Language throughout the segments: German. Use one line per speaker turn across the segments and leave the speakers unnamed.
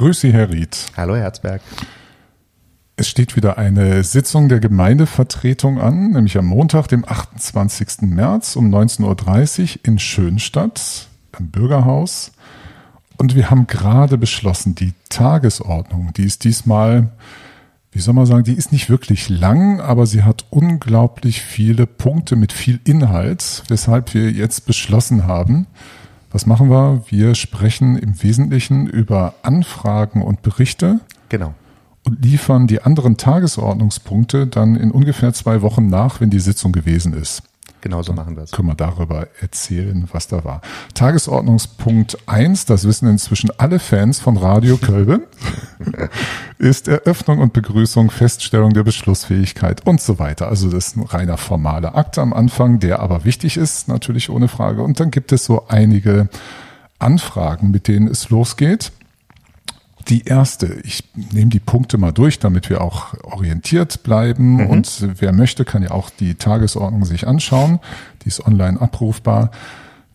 Grüße, Herr Ried.
Hallo, Herr Herzberg.
Es steht wieder eine Sitzung der Gemeindevertretung an, nämlich am Montag, dem 28. März um 19.30 Uhr in Schönstadt im Bürgerhaus. Und wir haben gerade beschlossen, die Tagesordnung, die ist diesmal, wie soll man sagen, die ist nicht wirklich lang, aber sie hat unglaublich viele Punkte mit viel Inhalt, weshalb wir jetzt beschlossen haben, was machen wir? Wir sprechen im Wesentlichen über Anfragen und Berichte.
Genau.
Und liefern die anderen Tagesordnungspunkte dann in ungefähr zwei Wochen nach, wenn die Sitzung gewesen ist.
Genau so machen wir es.
Können wir darüber erzählen, was da war. Tagesordnungspunkt eins, das wissen inzwischen alle Fans von Radio Kölbe, ist Eröffnung und Begrüßung, Feststellung der Beschlussfähigkeit und so weiter. Also das ist ein reiner formaler Akt am Anfang, der aber wichtig ist, natürlich ohne Frage. Und dann gibt es so einige Anfragen, mit denen es losgeht. Die erste, ich nehme die Punkte mal durch, damit wir auch orientiert bleiben. Mhm. Und wer möchte, kann ja auch die Tagesordnung sich anschauen. Die ist online abrufbar.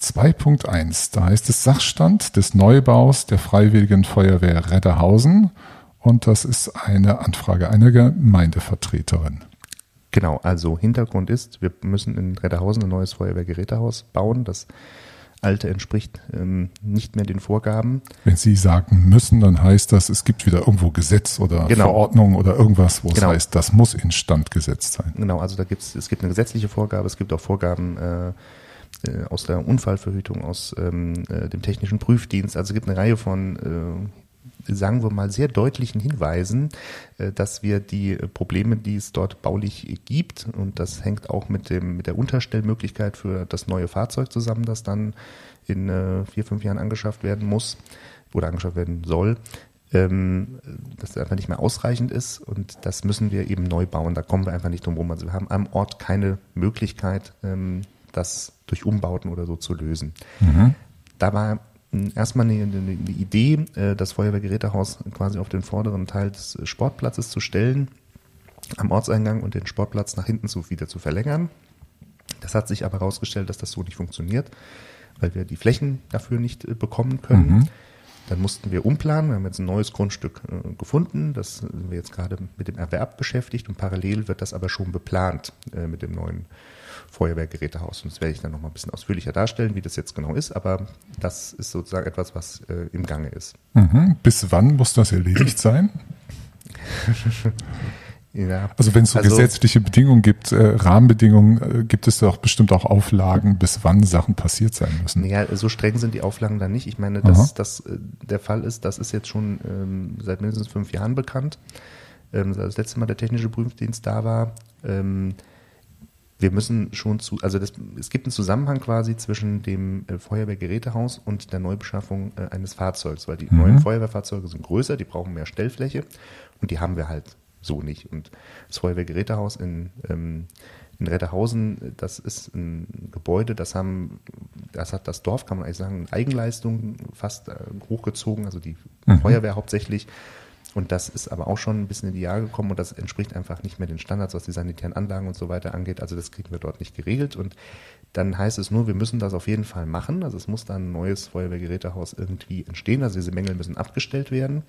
2.1, da heißt es Sachstand des Neubaus der Freiwilligen Feuerwehr Redderhausen. Und das ist eine Anfrage einer Gemeindevertreterin.
Genau, also Hintergrund ist, wir müssen in Redderhausen ein neues Feuerwehrgerätehaus bauen. Das alte entspricht ähm, nicht mehr den Vorgaben.
Wenn Sie sagen müssen, dann heißt das, es gibt wieder irgendwo Gesetz oder genau. Verordnung oder irgendwas, wo genau. es heißt, das muss instand gesetzt sein.
Genau, also da gibt's, es gibt eine gesetzliche Vorgabe, es gibt auch Vorgaben äh, äh aus der Unfallverhütung, aus ähm, äh, dem technischen Prüfdienst. Also es gibt eine Reihe von äh, sagen wir mal, sehr deutlichen Hinweisen, äh, dass wir die Probleme, die es dort baulich gibt, und das hängt auch mit, dem, mit der Unterstellmöglichkeit für das neue Fahrzeug zusammen, das dann in äh, vier, fünf Jahren angeschafft werden muss oder angeschafft werden soll, ähm, dass das einfach nicht mehr ausreichend ist und das müssen wir eben neu bauen. Da kommen wir einfach nicht drum rum. Also wir haben am Ort keine Möglichkeit, ähm, das durch Umbauten oder so zu lösen. Mhm. Da war erstmal eine, eine, Idee, äh, das Feuerwehrgerätehaus quasi auf den vorderen Teil des Sportplatzes zu stellen, am Ortseingang und den Sportplatz nach hinten zu, wieder zu verlängern. Das hat sich aber herausgestellt, dass das so nicht funktioniert, weil wir die Flächen dafür nicht äh, bekommen können. Mhm. Dann mussten wir umplanen. Wir haben jetzt ein neues Grundstück äh, gefunden. Das sind wir jetzt gerade mit dem Erwerb beschäftigt und parallel wird das aber schon beplant äh, mit dem neuen Feuerwehrgerätehaus. Und das werde ich dann nochmal ein bisschen ausführlicher darstellen, wie das jetzt genau ist. Aber das ist sozusagen etwas, was äh, im Gange ist.
Mhm. Bis wann muss das erledigt sein? ja. Also wenn es so also, gesetzliche Bedingungen gibt, äh, Rahmenbedingungen, äh, gibt es doch bestimmt auch Auflagen, bis wann Sachen passiert sein müssen.
Ja, so streng sind die Auflagen dann nicht. Ich meine, dass das äh, der Fall ist, das ist jetzt schon ähm, seit mindestens fünf Jahren bekannt. Ähm, das letzte Mal der technische Prüfdienst da war. Ähm, wir müssen schon zu, also das, es gibt einen Zusammenhang quasi zwischen dem äh, Feuerwehrgerätehaus und der Neubeschaffung äh, eines Fahrzeugs, weil die mhm. neuen Feuerwehrfahrzeuge sind größer, die brauchen mehr Stellfläche und die haben wir halt so nicht. Und das Feuerwehrgerätehaus in, ähm, in Retterhausen, das ist ein Gebäude, das haben, das hat das Dorf, kann man eigentlich sagen, Eigenleistung fast äh, hochgezogen, also die mhm. Feuerwehr hauptsächlich. Und das ist aber auch schon ein bisschen in die Jahre gekommen und das entspricht einfach nicht mehr den Standards, was die sanitären Anlagen und so weiter angeht. Also das kriegen wir dort nicht geregelt. Und dann heißt es nur, wir müssen das auf jeden Fall machen. Also es muss dann ein neues Feuerwehrgerätehaus irgendwie entstehen. Also diese Mängel müssen abgestellt werden.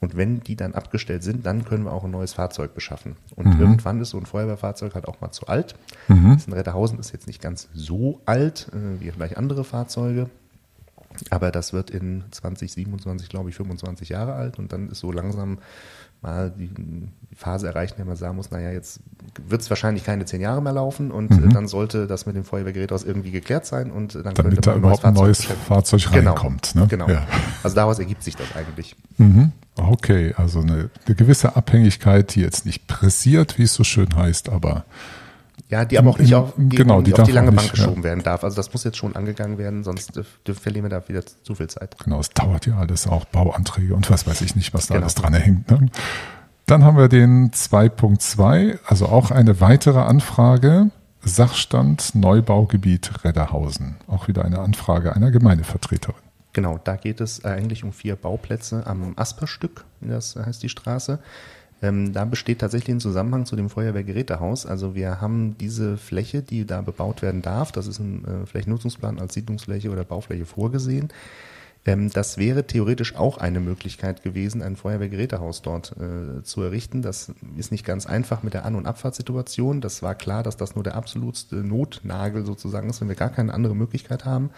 Und wenn die dann abgestellt sind, dann können wir auch ein neues Fahrzeug beschaffen. Und mhm. irgendwann ist so ein Feuerwehrfahrzeug halt auch mal zu alt. Mhm. Das in Retterhausen ist jetzt nicht ganz so alt äh, wie vielleicht andere Fahrzeuge. Aber das wird in 2027, glaube ich, 25 Jahre alt und dann ist so langsam mal die Phase erreicht, in der man sagen muss, naja, jetzt wird es wahrscheinlich keine zehn Jahre mehr laufen und mhm. dann sollte das mit dem Feuerwehrgerät aus irgendwie geklärt sein und dann
Damit könnte man da überhaupt ein neues Fahrzeug, Fahrzeug
genau.
reinkommt.
Ne? Genau. Ja. Also daraus ergibt sich das eigentlich.
Mhm. Okay, also eine, eine gewisse Abhängigkeit, die jetzt nicht pressiert, wie es so schön heißt, aber
ja, die aber auch nicht auf die, genau, die auf die lange Bank geschoben ja. werden darf. Also das muss jetzt schon angegangen werden, sonst verlieren wir da wieder zu viel Zeit.
Genau, es dauert ja alles auch Bauanträge und was weiß ich nicht, was da genau. alles dran hängt. Ne? Dann haben wir den 2.2, also auch eine weitere Anfrage. Sachstand Neubaugebiet Redderhausen. Auch wieder eine Anfrage einer Gemeindevertreterin.
Genau, da geht es eigentlich um vier Bauplätze am Asperstück, das heißt die Straße. Ähm, da besteht tatsächlich ein Zusammenhang zu dem Feuerwehrgerätehaus. Also wir haben diese Fläche, die da bebaut werden darf, das ist im äh, Flächennutzungsplan als Siedlungsfläche oder Baufläche vorgesehen. Ähm, das wäre theoretisch auch eine Möglichkeit gewesen, ein Feuerwehrgerätehaus dort äh, zu errichten. Das ist nicht ganz einfach mit der An- und Abfahrtssituation. Das war klar, dass das nur der absolutste Notnagel sozusagen ist, wenn wir gar keine andere Möglichkeit haben.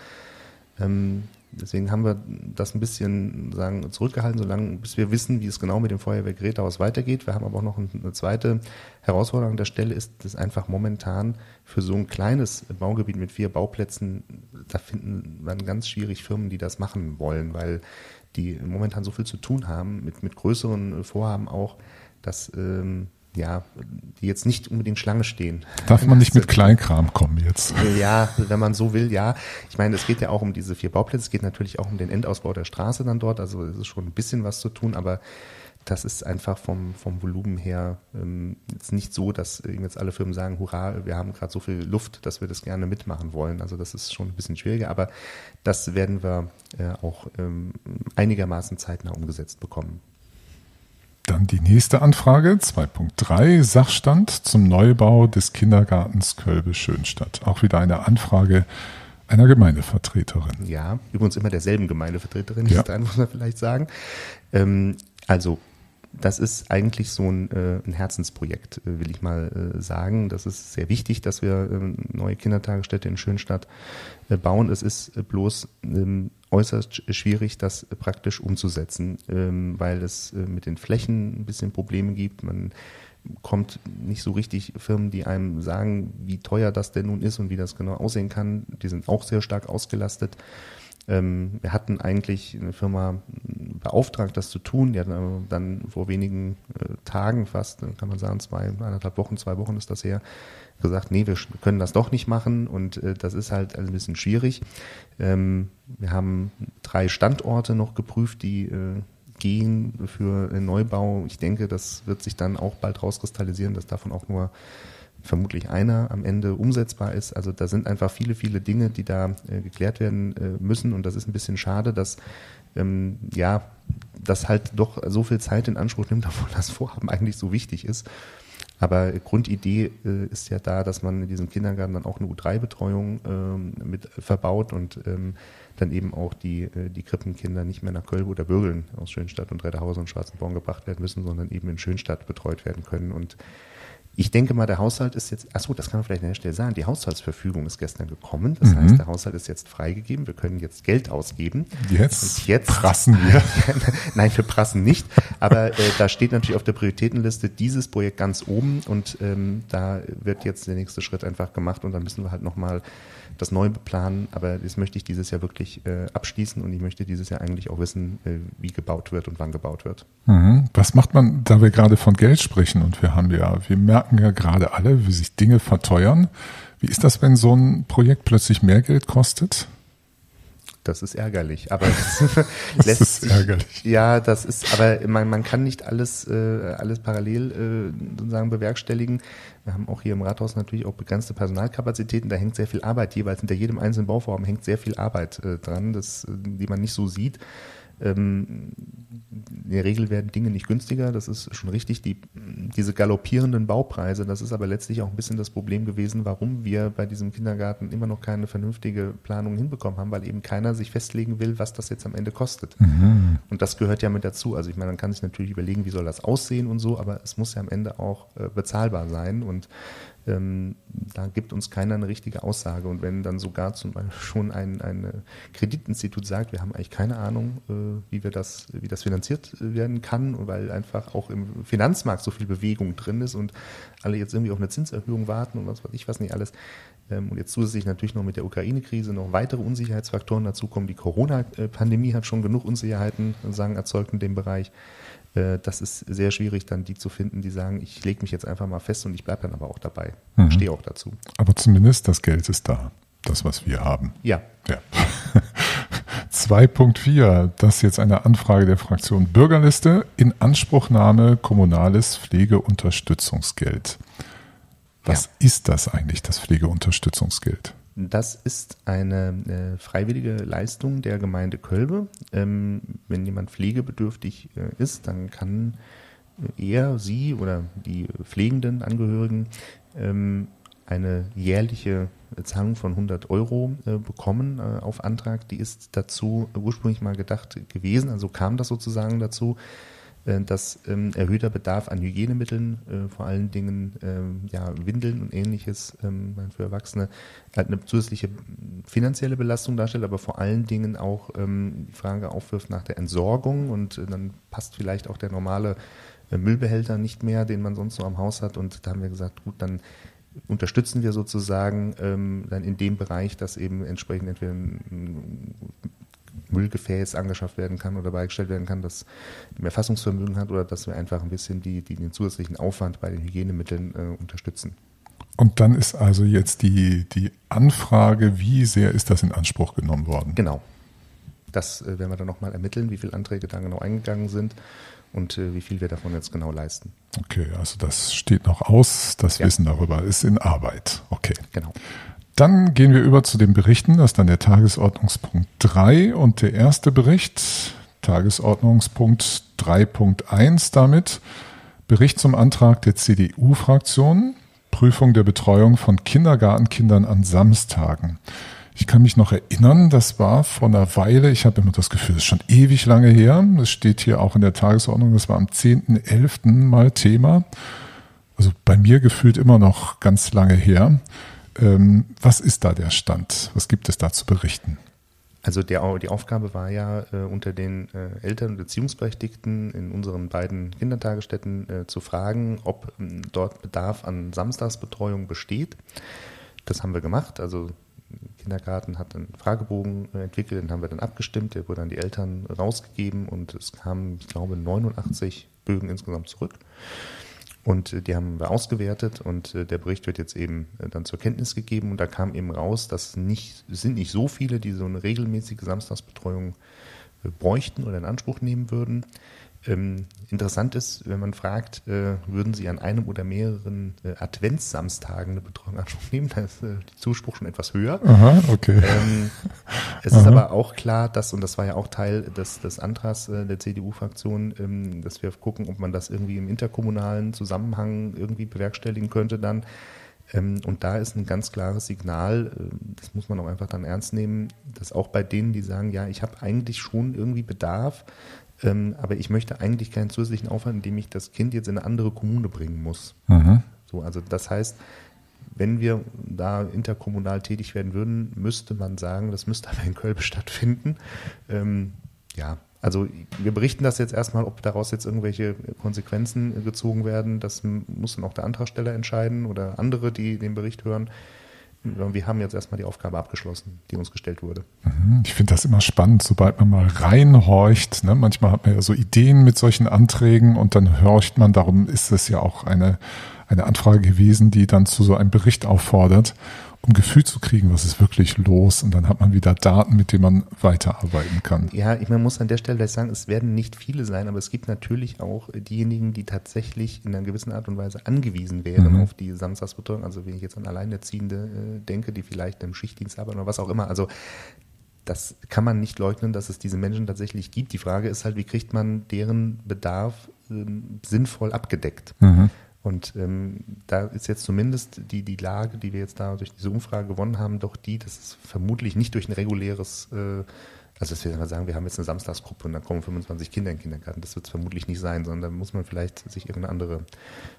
Ähm, Deswegen haben wir das ein bisschen sagen, zurückgehalten, solange bis wir wissen, wie es genau mit dem Feuerwehrgerätehaus weitergeht. Wir haben aber auch noch eine zweite Herausforderung an der Stelle, ist das einfach momentan für so ein kleines Baugebiet mit vier Bauplätzen, da finden man ganz schwierig Firmen, die das machen wollen, weil die momentan so viel zu tun haben, mit, mit größeren Vorhaben auch, dass ähm, ja, die jetzt nicht unbedingt Schlange stehen.
Darf man nicht mit Kleinkram kommen jetzt?
Ja, wenn man so will, ja. Ich meine, es geht ja auch um diese vier Bauplätze, es geht natürlich auch um den Endausbau der Straße dann dort, also es ist schon ein bisschen was zu tun, aber das ist einfach vom, vom Volumen her ähm, jetzt nicht so, dass jetzt alle Firmen sagen, hurra, wir haben gerade so viel Luft, dass wir das gerne mitmachen wollen. Also das ist schon ein bisschen schwieriger, aber das werden wir äh, auch ähm, einigermaßen zeitnah umgesetzt bekommen.
Dann die nächste Anfrage, 2.3, Sachstand zum Neubau des Kindergartens Kölbe-Schönstadt. Auch wieder eine Anfrage einer Gemeindevertreterin.
Ja, übrigens immer derselben Gemeindevertreterin, ja. muss man vielleicht sagen. Ähm, also das ist eigentlich so ein, äh, ein Herzensprojekt, äh, will ich mal äh, sagen. Das ist sehr wichtig, dass wir äh, neue Kindertagesstätte in Schönstadt äh, bauen. Es ist äh, bloß ähm, äußerst schwierig, das praktisch umzusetzen, ähm, weil es mit den Flächen ein bisschen Probleme gibt. Man kommt nicht so richtig Firmen, die einem sagen, wie teuer das denn nun ist und wie das genau aussehen kann. Die sind auch sehr stark ausgelastet. Ähm, wir hatten eigentlich eine Firma beauftragt, das zu tun. Die hatten dann vor wenigen äh, Tagen fast, kann man sagen, zwei, eineinhalb Wochen, zwei Wochen ist das her, gesagt, nee, wir können das doch nicht machen und äh, das ist halt ein bisschen schwierig. Ähm, wir haben drei Standorte noch geprüft, die äh, gehen für den Neubau. Ich denke, das wird sich dann auch bald rauskristallisieren, dass davon auch nur vermutlich einer am Ende umsetzbar ist. Also da sind einfach viele, viele Dinge, die da äh, geklärt werden äh, müssen und das ist ein bisschen schade, dass ähm, ja das halt doch so viel Zeit in Anspruch nimmt, obwohl das Vorhaben eigentlich so wichtig ist. Aber Grundidee äh, ist ja da, dass man in diesem Kindergarten dann auch eine U3-Betreuung ähm, mit verbaut und ähm, dann eben auch die, äh, die Krippenkinder nicht mehr nach Köln oder Bürgeln aus Schönstadt und Redderhausen und Schwarzenborn gebracht werden müssen, sondern eben in Schönstadt betreut werden können. Und ich denke mal, der Haushalt ist jetzt, achso, das kann man vielleicht an der Stelle sagen, die Haushaltsverfügung ist gestern gekommen. Das mhm. heißt, der Haushalt ist jetzt freigegeben. Wir können jetzt Geld ausgeben.
Jetzt, jetzt prassen wir.
Nein, wir prassen nicht. Aber äh, da steht natürlich auf der Prioritätenliste dieses Projekt ganz oben und ähm, da wird jetzt der nächste Schritt einfach gemacht und dann müssen wir halt nochmal das neu beplanen. Aber das möchte ich dieses Jahr wirklich äh, abschließen und ich möchte dieses Jahr eigentlich auch wissen, äh, wie gebaut wird und wann gebaut wird.
Mhm. Was macht man, da wir gerade von Geld sprechen und wir haben ja, wir merken ja gerade alle, wie sich Dinge verteuern. Wie ist das, wenn so ein Projekt plötzlich mehr Geld kostet?
Das ist ärgerlich, aber das, das lässt ist sich, ärgerlich. Ja, das ist, aber man, man kann nicht alles, äh, alles parallel äh, sozusagen bewerkstelligen. Wir haben auch hier im Rathaus natürlich auch begrenzte Personalkapazitäten. Da hängt sehr viel Arbeit jeweils hinter jedem einzelnen Bauvorhaben hängt sehr viel Arbeit äh, dran, das, äh, die man nicht so sieht. Ähm, in der Regel werden Dinge nicht günstiger, das ist schon richtig. Die, diese galoppierenden Baupreise, das ist aber letztlich auch ein bisschen das Problem gewesen, warum wir bei diesem Kindergarten immer noch keine vernünftige Planung hinbekommen haben, weil eben keiner sich festlegen will, was das jetzt am Ende kostet. Mhm. Und das gehört ja mit dazu. Also ich meine, man kann sich natürlich überlegen, wie soll das aussehen und so, aber es muss ja am Ende auch äh, bezahlbar sein und ähm, da gibt uns keiner eine richtige Aussage. Und wenn dann sogar zum Beispiel schon ein, ein Kreditinstitut sagt, wir haben eigentlich keine Ahnung, äh, wie wir das, wie das finanziert werden kann, weil einfach auch im Finanzmarkt so viel Bewegung drin ist und alle jetzt irgendwie auf eine Zinserhöhung warten und was weiß ich was nicht alles. Ähm, und jetzt zusätzlich natürlich noch mit der Ukraine-Krise noch weitere Unsicherheitsfaktoren dazu kommen. Die Corona-Pandemie hat schon genug Unsicherheiten sagen, erzeugt in dem Bereich. Äh, das ist sehr schwierig, dann die zu finden, die sagen, ich lege mich jetzt einfach mal fest und ich bleibe dann aber auch dabei. Mhm. Stehe auch dazu.
Aber zumindest das Geld ist da. Das, was wir haben.
Ja.
ja. 2.4, das ist jetzt eine Anfrage der Fraktion Bürgerliste. In Anspruchnahme kommunales Pflegeunterstützungsgeld. Was ja. ist das eigentlich, das Pflegeunterstützungsgeld?
Das ist eine äh, freiwillige Leistung der Gemeinde Kölbe. Ähm, wenn jemand pflegebedürftig äh, ist, dann kann er, sie oder die pflegenden Angehörigen ähm, eine jährliche Zahlung von 100 Euro äh, bekommen äh, auf Antrag. Die ist dazu ursprünglich mal gedacht gewesen, also kam das sozusagen dazu, äh, dass ähm, erhöhter Bedarf an Hygienemitteln, äh, vor allen Dingen ähm, ja, Windeln und ähnliches ähm, für Erwachsene, halt eine zusätzliche finanzielle Belastung darstellt, aber vor allen Dingen auch ähm, die Frage aufwirft nach der Entsorgung und äh, dann passt vielleicht auch der normale Müllbehälter nicht mehr, den man sonst so am Haus hat. Und da haben wir gesagt, gut, dann unterstützen wir sozusagen ähm, dann in dem Bereich, dass eben entsprechend entweder ein Müllgefäß angeschafft werden kann oder beigestellt werden kann, das mehr Fassungsvermögen hat oder dass wir einfach ein bisschen die, die den zusätzlichen Aufwand bei den Hygienemitteln äh, unterstützen.
Und dann ist also jetzt die, die Anfrage, wie sehr ist das in Anspruch genommen worden?
Genau. Das äh, werden wir dann nochmal ermitteln, wie viele Anträge da genau eingegangen sind und äh, wie viel wir davon jetzt genau leisten.
Okay, also das steht noch aus, das ja. Wissen darüber ist in Arbeit. Okay.
Genau.
Dann gehen wir über zu den Berichten, das ist dann der Tagesordnungspunkt 3 und der erste Bericht, Tagesordnungspunkt 3.1 damit, Bericht zum Antrag der CDU-Fraktion, Prüfung der Betreuung von Kindergartenkindern an Samstagen. Ich kann mich noch erinnern, das war vor einer Weile, ich habe immer das Gefühl, das ist schon ewig lange her, das steht hier auch in der Tagesordnung, das war am 10.11. mal Thema. Also bei mir gefühlt immer noch ganz lange her. Ähm, was ist da der Stand? Was gibt es da zu berichten?
Also der, die Aufgabe war ja, äh, unter den äh, Eltern und Beziehungsberechtigten in unseren beiden Kindertagesstätten äh, zu fragen, ob ähm, dort Bedarf an Samstagsbetreuung besteht. Das haben wir gemacht. Also Kindergarten hat einen Fragebogen äh, entwickelt, den haben wir dann abgestimmt, der wurde an die Eltern rausgegeben und es kamen, ich glaube, 89 Bögen insgesamt zurück. Und äh, die haben wir ausgewertet und äh, der Bericht wird jetzt eben dann zur Kenntnis gegeben und da kam eben raus, dass nicht, es sind nicht so viele, die so eine regelmäßige Samstagsbetreuung bräuchten oder in Anspruch nehmen würden. Ähm, interessant ist, wenn man fragt, äh, würden Sie an einem oder mehreren äh, Adventssamstagen eine Betreuung Anspruch nehmen, da ist äh, der Zuspruch schon etwas höher.
Aha, okay. Ähm,
es Aha. ist aber auch klar, dass, und das war ja auch Teil des, des Antrags äh, der CDU-Fraktion, ähm, dass wir gucken, ob man das irgendwie im interkommunalen Zusammenhang irgendwie bewerkstelligen könnte dann. Ähm, und da ist ein ganz klares Signal, äh, das muss man auch einfach dann ernst nehmen, dass auch bei denen, die sagen, ja, ich habe eigentlich schon irgendwie Bedarf, ähm, aber ich möchte eigentlich keinen zusätzlichen Aufwand, indem ich das Kind jetzt in eine andere Kommune bringen muss. Mhm. So, also das heißt, wenn wir da interkommunal tätig werden würden, müsste man sagen, das müsste aber in Köln stattfinden. Ähm, ja, also wir berichten das jetzt erstmal, ob daraus jetzt irgendwelche Konsequenzen gezogen werden. Das muss dann auch der Antragsteller entscheiden oder andere, die den Bericht hören wir haben jetzt erstmal die Aufgabe abgeschlossen, die uns gestellt wurde.
Mhm, ich finde das immer spannend, sobald man mal reinhorcht. Ne? Manchmal hat man ja so Ideen mit solchen Anträgen und dann horcht man, darum ist es ja auch eine, eine Anfrage gewesen, die dann zu so einem Bericht auffordert um Gefühl zu kriegen, was ist wirklich los. Und dann hat man wieder Daten, mit denen man weiterarbeiten kann.
Ja, ich man muss an der Stelle gleich sagen, es werden nicht viele sein, aber es gibt natürlich auch diejenigen, die tatsächlich in einer gewissen Art und Weise angewiesen wären mhm. auf die Samstagsbetreuung. Also wenn ich jetzt an Alleinerziehende äh, denke, die vielleicht im Schichtdienst arbeiten oder was auch immer. Also das kann man nicht leugnen, dass es diese Menschen tatsächlich gibt. Die Frage ist halt, wie kriegt man deren Bedarf äh, sinnvoll abgedeckt? Mhm. Und ähm, da ist jetzt zumindest die, die Lage, die wir jetzt da durch diese Umfrage gewonnen haben, doch die, dass es vermutlich nicht durch ein reguläres, äh, also dass wir mal sagen, wir haben jetzt eine Samstagsgruppe und da kommen 25 Kinder in den Kindergarten, das wird es vermutlich nicht sein, sondern da muss man vielleicht sich irgendein andere,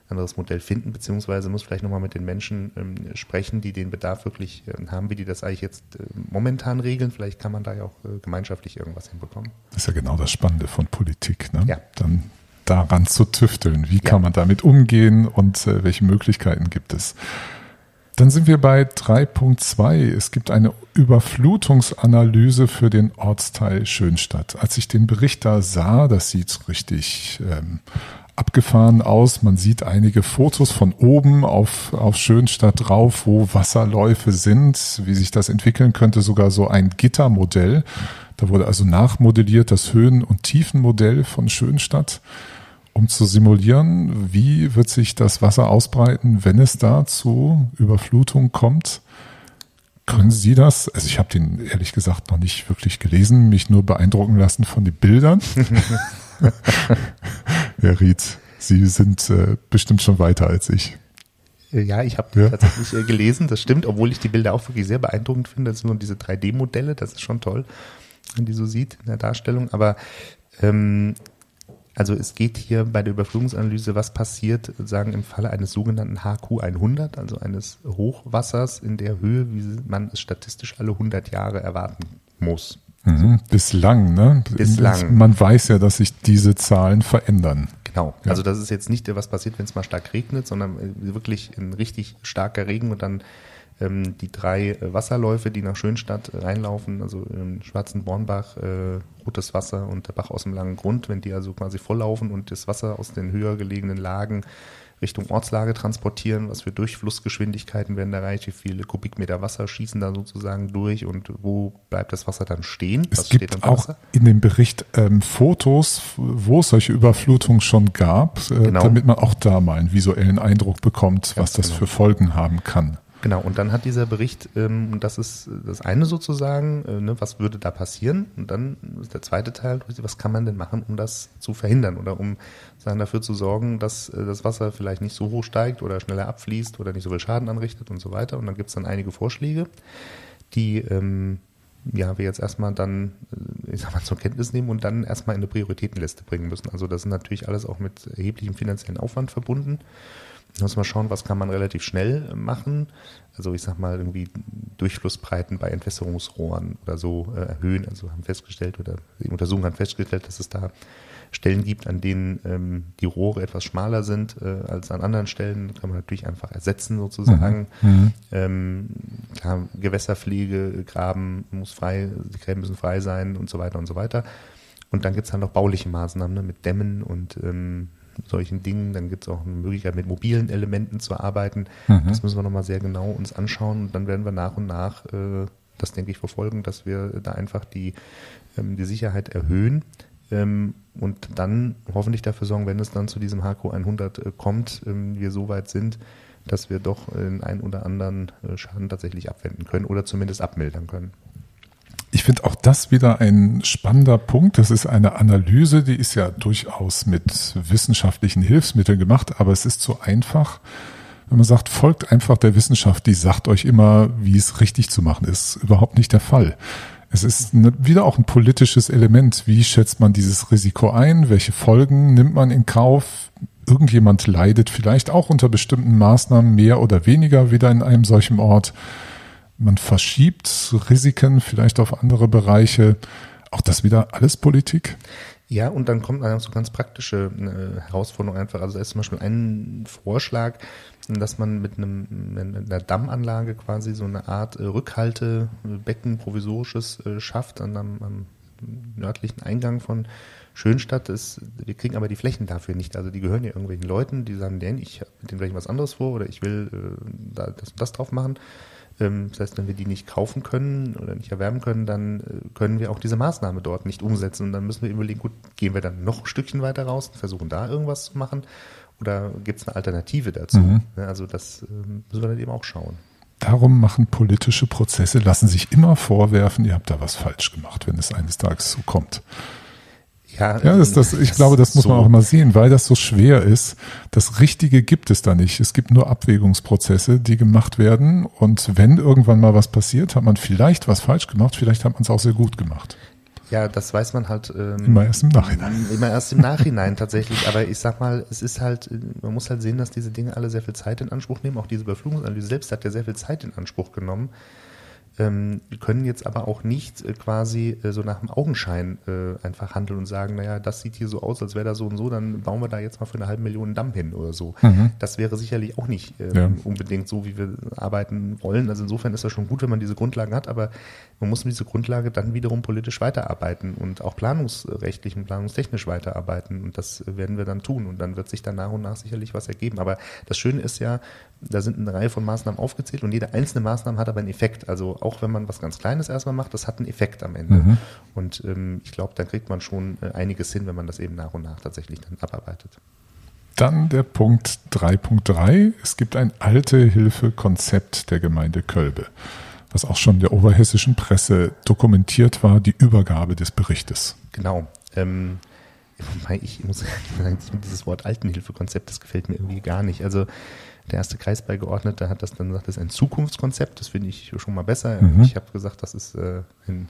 anderes Modell finden, beziehungsweise muss vielleicht nochmal mit den Menschen ähm, sprechen, die den Bedarf wirklich äh, haben, wie die das eigentlich jetzt äh, momentan regeln. Vielleicht kann man da ja auch äh, gemeinschaftlich irgendwas hinbekommen.
Das ist ja genau das Spannende von Politik. Ne?
Ja.
Dann daran zu tüfteln. Wie kann man damit umgehen und äh, welche Möglichkeiten gibt es? Dann sind wir bei 3.2. Es gibt eine Überflutungsanalyse für den Ortsteil Schönstadt. Als ich den Bericht da sah, das sieht richtig ähm, abgefahren aus. Man sieht einige Fotos von oben auf, auf Schönstadt drauf, wo Wasserläufe sind, wie sich das entwickeln könnte, sogar so ein Gittermodell. Da wurde also nachmodelliert das Höhen- und Tiefenmodell von Schönstadt um zu simulieren, wie wird sich das Wasser ausbreiten, wenn es da zu Überflutung kommt. Können Sie das? Also ich habe den ehrlich gesagt noch nicht wirklich gelesen, mich nur beeindrucken lassen von den Bildern. Herr Ried, Sie sind äh, bestimmt schon weiter als ich.
Äh, ja, ich habe ja. tatsächlich äh, gelesen, das stimmt, obwohl ich die Bilder auch wirklich sehr beeindruckend finde. Das sind nur diese 3D-Modelle, das ist schon toll, wenn die so sieht in der Darstellung. Aber ähm, also es geht hier bei der Überflutungsanalyse, was passiert, sagen im Falle eines sogenannten HQ 100, also eines Hochwassers in der Höhe, wie man es statistisch alle 100 Jahre erwarten muss.
Mhm, bislang, ne?
Bislang.
Man weiß ja, dass sich diese Zahlen verändern.
Genau. Ja. Also das ist jetzt nicht, was passiert, wenn es mal stark regnet, sondern äh, wirklich ein richtig starker Regen und dann ähm, die drei äh, Wasserläufe, die nach Schönstadt reinlaufen, also im Schwarzen Bornbach, äh, Rotes Wasser und der Bach aus dem langen Grund, wenn die also quasi volllaufen und das Wasser aus den höher gelegenen Lagen Richtung Ortslage transportieren, was für Durchflussgeschwindigkeiten werden erreicht, wie viele Kubikmeter Wasser schießen da sozusagen durch und wo bleibt das Wasser dann stehen?
Es was gibt auch Wasser? in dem Bericht ähm, Fotos, wo es solche Überflutungen schon gab, äh, genau. damit man auch da mal einen visuellen Eindruck bekommt, Ganz was das genau. für Folgen haben kann.
Genau, und dann hat dieser Bericht, ähm, das ist das eine sozusagen, äh, ne, was würde da passieren? Und dann ist der zweite Teil, was kann man denn machen, um das zu verhindern oder um sagen, dafür zu sorgen, dass äh, das Wasser vielleicht nicht so hoch steigt oder schneller abfließt oder nicht so viel Schaden anrichtet und so weiter. Und dann gibt es dann einige Vorschläge, die ähm, ja, wir jetzt erstmal dann, äh, ich sag mal, zur Kenntnis nehmen und dann erstmal in eine Prioritätenliste bringen müssen. Also das ist natürlich alles auch mit erheblichem finanziellen Aufwand verbunden. Da muss man schauen, was kann man relativ schnell machen. Also ich sag mal irgendwie Durchflussbreiten bei Entwässerungsrohren oder so äh, erhöhen. Also haben festgestellt oder die Untersuchung hat festgestellt, dass es da Stellen gibt, an denen ähm, die Rohre etwas schmaler sind äh, als an anderen Stellen. Kann man natürlich einfach ersetzen sozusagen. Mhm. mhm. Ähm, klar, Gewässerpflege, Graben muss frei, die Gräben müssen frei sein und so weiter und so weiter. Und dann gibt es dann noch bauliche Maßnahmen ne, mit Dämmen und ähm, solchen Dingen. Dann gibt es auch eine Möglichkeit, mit mobilen Elementen zu arbeiten. Mhm. Das müssen wir nochmal sehr genau uns anschauen und dann werden wir nach und nach äh, das, denke ich, verfolgen, dass wir da einfach die, ähm, die Sicherheit erhöhen ähm, und dann hoffentlich dafür sorgen, wenn es dann zu diesem HQ 100 äh, kommt, ähm, wir so weit sind, dass wir doch den einen oder anderen äh, Schaden tatsächlich abwenden können oder zumindest abmildern können.
Ich finde auch das wieder ein spannender Punkt. Das ist eine Analyse, die ist ja durchaus mit wissenschaftlichen Hilfsmitteln gemacht, aber es ist zu einfach, wenn man sagt, folgt einfach der Wissenschaft, die sagt euch immer, wie es richtig zu machen ist. Überhaupt nicht der Fall. Es ist eine, wieder auch ein politisches Element. Wie schätzt man dieses Risiko ein? Welche Folgen nimmt man in Kauf? Irgendjemand leidet vielleicht auch unter bestimmten Maßnahmen mehr oder weniger wieder in einem solchen Ort man verschiebt Risiken vielleicht auf andere Bereiche. Auch das wieder alles Politik?
Ja, und dann kommt dann so ganz praktische äh, Herausforderung einfach. Also da ist zum Beispiel ein Vorschlag, dass man mit, einem, mit einer Dammanlage quasi so eine Art äh, Rückhaltebecken provisorisches äh, schafft an einem, am nördlichen Eingang von Schönstadt. Ist, wir kriegen aber die Flächen dafür nicht. Also die gehören ja irgendwelchen Leuten, die sagen, denn ich habe mit denen vielleicht was anderes vor oder ich will äh, da das und das drauf machen. Ähm, das heißt, wenn wir die nicht kaufen können oder nicht erwerben können, dann äh, können wir auch diese Maßnahme dort nicht umsetzen. Und dann müssen wir überlegen, gut, gehen wir dann noch ein Stückchen weiter raus und versuchen da irgendwas zu machen? Oder gibt es eine Alternative dazu? Mhm. Also das ähm, müssen wir dann eben auch schauen.
Darum machen politische Prozesse, lassen sich immer vorwerfen, ihr habt da was falsch gemacht, wenn es eines Tages so kommt. Ja, ja das, das, ich das glaube, das muss so man auch immer sehen, weil das so schwer ist. Das Richtige gibt es da nicht. Es gibt nur Abwägungsprozesse, die gemacht werden. Und wenn irgendwann mal was passiert, hat man vielleicht was falsch gemacht, vielleicht hat man es auch sehr gut gemacht.
Ja, das weiß man halt
ähm, immer erst im Nachhinein.
Immer erst im Nachhinein tatsächlich. Aber ich sag mal, es ist halt, man muss halt sehen, dass diese Dinge alle sehr viel Zeit in Anspruch nehmen. Auch diese Überflugungsanalyse selbst hat ja sehr viel Zeit in Anspruch genommen ähm, können jetzt aber auch nicht äh, quasi äh, so nach dem Augenschein äh, einfach handeln und sagen, naja, das sieht hier so aus, als wäre da so und so, dann bauen wir da jetzt mal für eine halbe Million Damm hin oder so. Mhm. Das wäre sicherlich auch nicht ähm, ja. unbedingt so, wie wir arbeiten wollen. Also insofern ist das schon gut, wenn man diese Grundlagen hat, aber man muss mit dieser Grundlage dann wiederum politisch weiterarbeiten und auch planungsrechtlich und planungstechnisch weiterarbeiten und das werden wir dann tun und dann wird sich dann nach und nach sicherlich was ergeben. Aber das Schöne ist ja, da sind eine Reihe von Maßnahmen aufgezählt und jede einzelne Maßnahme hat aber einen Effekt. Also auch wenn man was ganz Kleines erstmal macht, das hat einen Effekt am Ende. Mhm. Und ähm, ich glaube, dann kriegt man schon äh, einiges hin, wenn man das eben nach und nach tatsächlich dann abarbeitet.
Dann der Punkt 3.3. Es gibt ein alte Hilfekonzept der Gemeinde Kölbe, was auch schon der oberhessischen Presse dokumentiert war, die Übergabe des Berichtes.
Genau. Ähm, Wobei ich muss sagen, dieses Wort Altenhilfekonzept, das gefällt mir irgendwie gar nicht. Also der erste Kreisbeigeordnete hat das dann gesagt, das ist ein Zukunftskonzept, das finde ich schon mal besser. Mhm. Ich habe gesagt, das ist äh, ein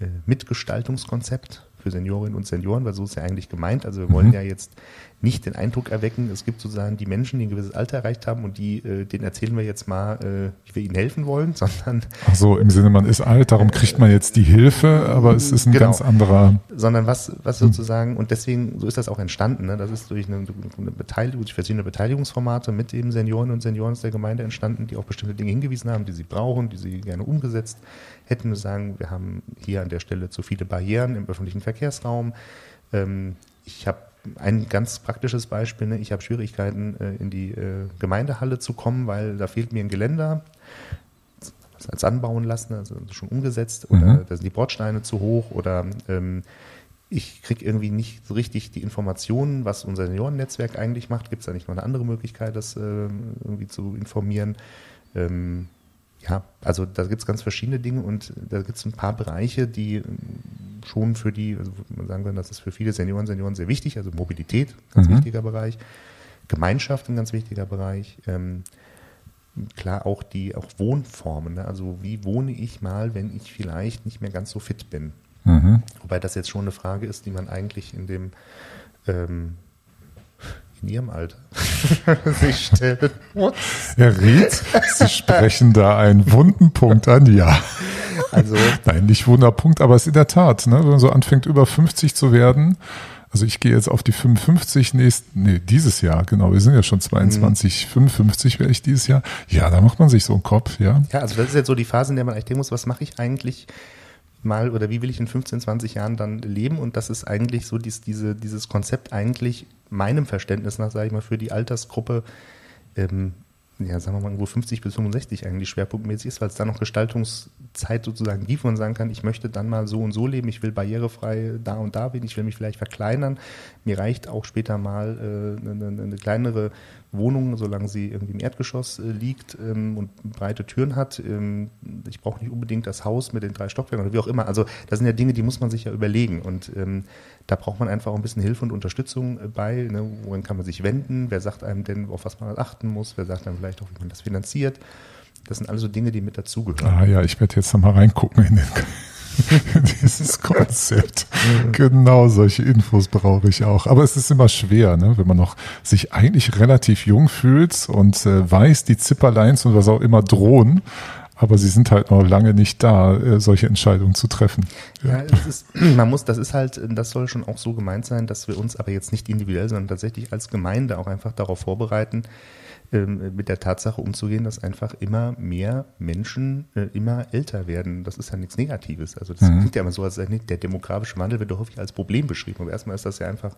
äh, Mitgestaltungskonzept für Seniorinnen und Senioren, weil so ist ja eigentlich gemeint. Also wir wollen mhm. ja jetzt nicht den Eindruck erwecken, es gibt sozusagen die Menschen, die ein gewisses Alter erreicht haben und die, äh, denen erzählen wir jetzt mal, äh, wie wir ihnen helfen wollen, sondern.
Ach so, im Sinne, man ist alt, darum kriegt man jetzt die Hilfe, aber es ist ein genau. ganz anderer.
Sondern was, was hm. sozusagen, und deswegen, so ist das auch entstanden, ne? das ist durch eine, eine Beteiligung, durch verschiedene Beteiligungsformate mit eben Senioren und Senioren aus der Gemeinde entstanden, die auf bestimmte Dinge hingewiesen haben, die sie brauchen, die sie gerne umgesetzt hätten. Wir sagen, wir haben hier an der Stelle zu viele Barrieren im öffentlichen Verkehrsraum. Ähm, ich habe ein ganz praktisches Beispiel, ne? ich habe Schwierigkeiten, äh, in die äh, Gemeindehalle zu kommen, weil da fehlt mir ein Geländer. Das als anbauen lassen, also schon umgesetzt, oder mhm. da sind die Bordsteine zu hoch oder ähm, ich kriege irgendwie nicht so richtig die Informationen, was unser Seniorennetzwerk eigentlich macht. Gibt es da nicht noch eine andere Möglichkeit, das äh, irgendwie zu informieren? Ähm, ja, also da gibt es ganz verschiedene Dinge und da gibt es ein paar Bereiche, die schon für die, also man sagen kann, das ist für viele Senioren, Senioren sehr wichtig, also Mobilität, ganz mhm. wichtiger Bereich, Gemeinschaft, ein ganz wichtiger Bereich, ähm, klar auch die auch Wohnformen, ne? also wie wohne ich mal, wenn ich vielleicht nicht mehr ganz so fit bin. Mhm. Wobei das jetzt schon eine Frage ist, die man eigentlich in dem ähm, in ihrem Alter sich stellen
muss. Herr Ried, Sie sprechen da einen wunden Punkt an, ja. Also, Nein, nicht Wunderpunkt, aber es ist in der Tat, ne, wenn man so anfängt, über 50 zu werden, also ich gehe jetzt auf die 55 nächsten, nee, dieses Jahr, genau, wir sind ja schon 22, mhm. 55 wäre ich dieses Jahr. Ja, da macht man sich so einen Kopf, ja.
Ja, also das ist jetzt so die Phase, in der man eigentlich denken muss, was mache ich eigentlich mal oder wie will ich in 15, 20 Jahren dann leben? Und das ist eigentlich so dies, diese, dieses Konzept eigentlich meinem Verständnis nach, sage ich mal, für die Altersgruppe ähm, ja, sagen wir mal, irgendwo 50 bis 65 eigentlich schwerpunktmäßig ist, weil es da noch Gestaltungszeit sozusagen gibt, wo man sagen kann, ich möchte dann mal so und so leben, ich will barrierefrei da und da werden, ich will mich vielleicht verkleinern. Mir reicht auch später mal äh, eine, eine kleinere Wohnung, solange sie irgendwie im Erdgeschoss äh, liegt ähm, und breite Türen hat. Ähm, ich brauche nicht unbedingt das Haus mit den drei Stockwerken oder wie auch immer. Also das sind ja Dinge, die muss man sich ja überlegen und ähm, da braucht man einfach auch ein bisschen Hilfe und Unterstützung äh, bei. Ne? Wohin kann man sich wenden? Wer sagt einem denn, auf was man achten muss? Wer sagt einem vielleicht auch, wie man das finanziert? Das sind alles so Dinge, die mit dazugehören.
Ah ja, ich werde jetzt nochmal reingucken in den dieses Konzept. genau solche Infos brauche ich auch. Aber es ist immer schwer, ne? wenn man noch sich eigentlich relativ jung fühlt und äh, weiß, die Zipperlines und was auch immer drohen. Aber sie sind halt noch lange nicht da, äh, solche Entscheidungen zu treffen.
Ja, ja ist, man muss, das ist halt, das soll schon auch so gemeint sein, dass wir uns aber jetzt nicht individuell, sondern tatsächlich als Gemeinde auch einfach darauf vorbereiten, ähm, mit der Tatsache umzugehen, dass einfach immer mehr Menschen äh, immer älter werden. Das ist ja nichts Negatives. Also das mhm. klingt ja immer so, als der demografische Wandel wird doch häufig als Problem beschrieben. Aber erstmal ist das ja einfach,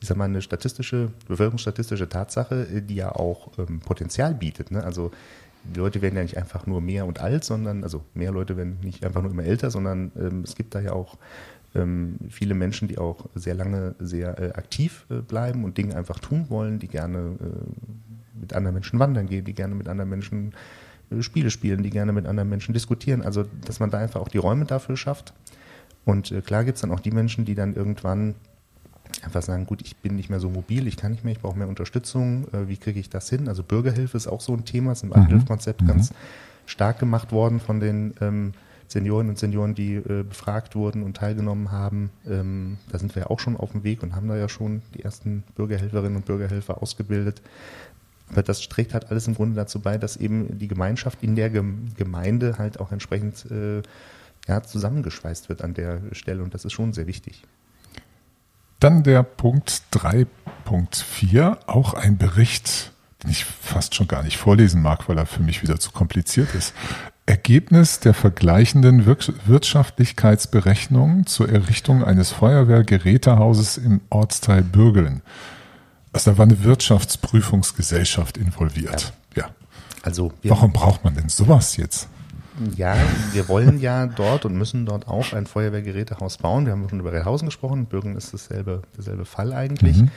ich sag mal, eine statistische, bevölkerungsstatistische Tatsache, äh, die ja auch ähm, Potenzial bietet. Ne? Also die Leute werden ja nicht einfach nur mehr und alt, sondern, also mehr Leute werden nicht einfach nur immer älter, sondern ähm, es gibt da ja auch ähm, viele Menschen, die auch sehr lange sehr äh, aktiv äh, bleiben und Dinge einfach tun wollen, die gerne äh, mit anderen Menschen wandern gehen, die gerne mit anderen Menschen äh, Spiele spielen, die gerne mit anderen Menschen diskutieren. Also, dass man da einfach auch die Räume dafür schafft. Und äh, klar gibt es dann auch die Menschen, die dann irgendwann einfach sagen, gut, ich bin nicht mehr so mobil, ich kann nicht mehr, ich brauche mehr Unterstützung, äh, wie kriege ich das hin? Also Bürgerhilfe ist auch so ein Thema, ist im Abhilfkonzept mhm. ganz stark gemacht worden von den ähm, Seniorinnen und Senioren, die äh, befragt wurden und teilgenommen haben. Ähm, da sind wir ja auch schon auf dem Weg und haben da ja schon die ersten Bürgerhelferinnen und Bürgerhelfer ausgebildet. Aber das trägt halt alles im Grunde dazu bei, dass eben die Gemeinschaft in der Gemeinde halt auch entsprechend äh, ja, zusammengeschweißt wird an der Stelle und das ist schon sehr wichtig.
Dann der Punkt 3.4, auch ein Bericht, den ich fast schon gar nicht vorlesen mag, weil er für mich wieder zu kompliziert ist. Ergebnis der vergleichenden Wirtschaftlichkeitsberechnung zur Errichtung eines Feuerwehrgerätehauses im Ortsteil Bürgeln. Also da war eine Wirtschaftsprüfungsgesellschaft involviert. Ja. ja. Also warum braucht man denn sowas jetzt?
Ja, wir wollen ja dort und müssen dort auch ein Feuerwehrgerätehaus bauen. Wir haben schon über Rehrhausen gesprochen. Bürgen ist dasselbe, derselbe Fall eigentlich. Mhm.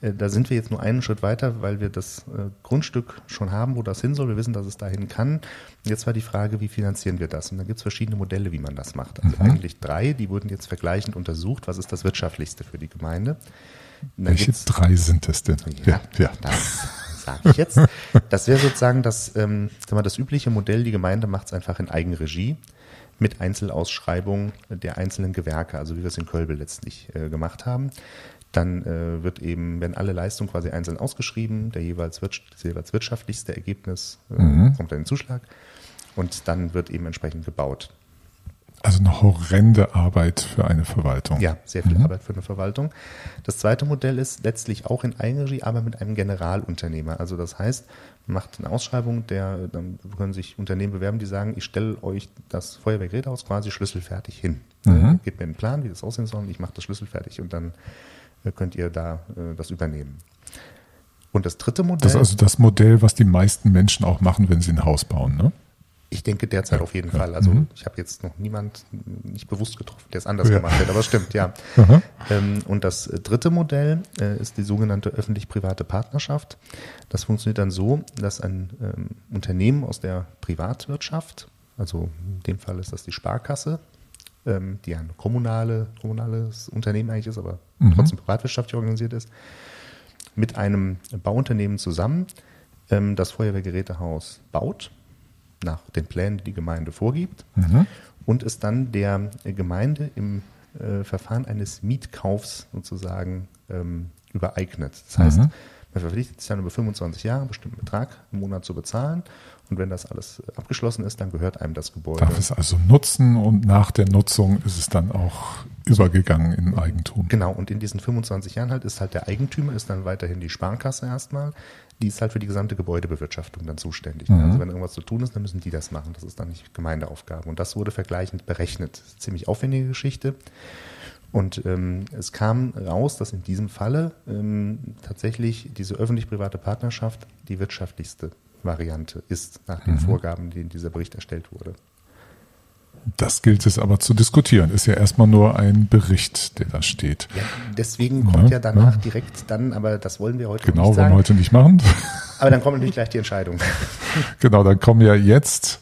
Äh, da sind wir jetzt nur einen Schritt weiter, weil wir das äh, Grundstück schon haben, wo das hin soll. Wir wissen, dass es dahin kann. Jetzt war die Frage, wie finanzieren wir das? Und da gibt es verschiedene Modelle, wie man das macht. Also mhm. eigentlich drei, die wurden jetzt vergleichend untersucht. Was ist das wirtschaftlichste für die Gemeinde?
Welche drei sind es denn?
Ja, ja. das sage ich jetzt. Das wäre sozusagen das, ähm, das übliche Modell. Die Gemeinde macht es einfach in Eigenregie mit Einzelausschreibung der einzelnen Gewerke, also wie wir es in Kölbe letztlich äh, gemacht haben. Dann äh, wird eben, wenn alle Leistungen quasi einzeln ausgeschrieben, der jeweils, das jeweils wirtschaftlichste Ergebnis äh, mhm. kommt dann in Zuschlag und dann wird eben entsprechend gebaut.
Also eine horrende Arbeit für eine Verwaltung.
Ja, sehr viel mhm. Arbeit für eine Verwaltung. Das zweite Modell ist letztlich auch in Eigenregie, aber mit einem Generalunternehmer. Also das heißt, man macht eine Ausschreibung, der, dann können sich Unternehmen bewerben, die sagen, ich stelle euch das Feuerwehrgerätehaus quasi schlüsselfertig hin. Mhm. Gebt mir einen Plan, wie das aussehen soll, ich mache das schlüsselfertig und dann äh, könnt ihr da äh, das übernehmen. Und das dritte Modell.
Das ist also das Modell, was die meisten Menschen auch machen, wenn sie ein Haus bauen, ne?
Ich denke derzeit auf jeden. Fall. Also mhm. ich habe jetzt noch niemand nicht bewusst getroffen, der es anders ja. gemacht hat, aber es stimmt, ja. Ähm, und das dritte Modell äh, ist die sogenannte öffentlich-private Partnerschaft. Das funktioniert dann so, dass ein ähm, Unternehmen aus der Privatwirtschaft, also in dem Fall ist das die Sparkasse, ähm, die ein kommunale, kommunales Unternehmen eigentlich ist, aber mhm. trotzdem privatwirtschaftlich organisiert ist, mit einem Bauunternehmen zusammen ähm, das Feuerwehrgerätehaus baut, nach den Plänen, die die Gemeinde vorgibt, mhm. und es dann der Gemeinde im äh, Verfahren eines Mietkaufs sozusagen ähm, übereignet. Das heißt, mhm. Man verpflichtet sich dann über 25 Jahre einen bestimmten Betrag im Monat zu bezahlen und wenn das alles abgeschlossen ist, dann gehört einem das Gebäude.
Darf es also nutzen und nach der Nutzung ist es dann auch übergegangen in Eigentum.
Genau, und in diesen 25 Jahren halt ist halt der Eigentümer, ist dann weiterhin die Sparkasse erstmal. Die ist halt für die gesamte Gebäudebewirtschaftung dann zuständig. Mhm. Also wenn irgendwas zu tun ist, dann müssen die das machen. Das ist dann nicht Gemeindeaufgabe. Und das wurde vergleichend berechnet. Ziemlich aufwendige Geschichte. Und ähm, es kam raus, dass in diesem Falle ähm, tatsächlich diese öffentlich-private Partnerschaft die wirtschaftlichste Variante ist, nach den mhm. Vorgaben, die in dieser Bericht erstellt wurde.
Das gilt es aber zu diskutieren. Ist ja erstmal nur ein Bericht, der da steht.
Ja, deswegen kommt ja, ja danach ja. direkt dann, aber das wollen wir heute
genau,
nicht sagen.
Genau, wollen wir heute nicht machen.
Aber dann kommt natürlich gleich die Entscheidung.
genau, dann kommen ja jetzt,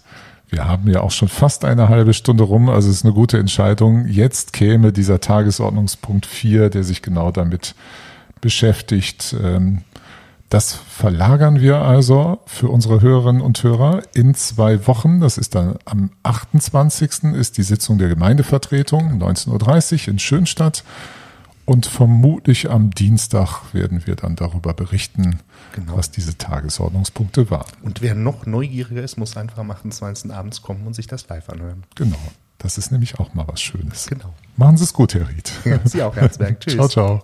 wir haben ja auch schon fast eine halbe Stunde rum, also es ist eine gute Entscheidung. Jetzt käme dieser Tagesordnungspunkt 4, der sich genau damit beschäftigt. Ähm, das verlagern wir also für unsere Hörerinnen und Hörer in zwei Wochen. Das ist dann am 28. ist die Sitzung der Gemeindevertretung, 19.30 Uhr in Schönstadt. Und vermutlich am Dienstag werden wir dann darüber berichten, genau. was diese Tagesordnungspunkte waren.
Und wer noch neugieriger ist, muss einfach am 28. abends kommen und sich das live anhören.
Genau. Das ist nämlich auch mal was Schönes.
Genau.
Machen Sie es gut, Herr Ried.
Sie auch, Herzberg.
Tschüss. Ciao, ciao.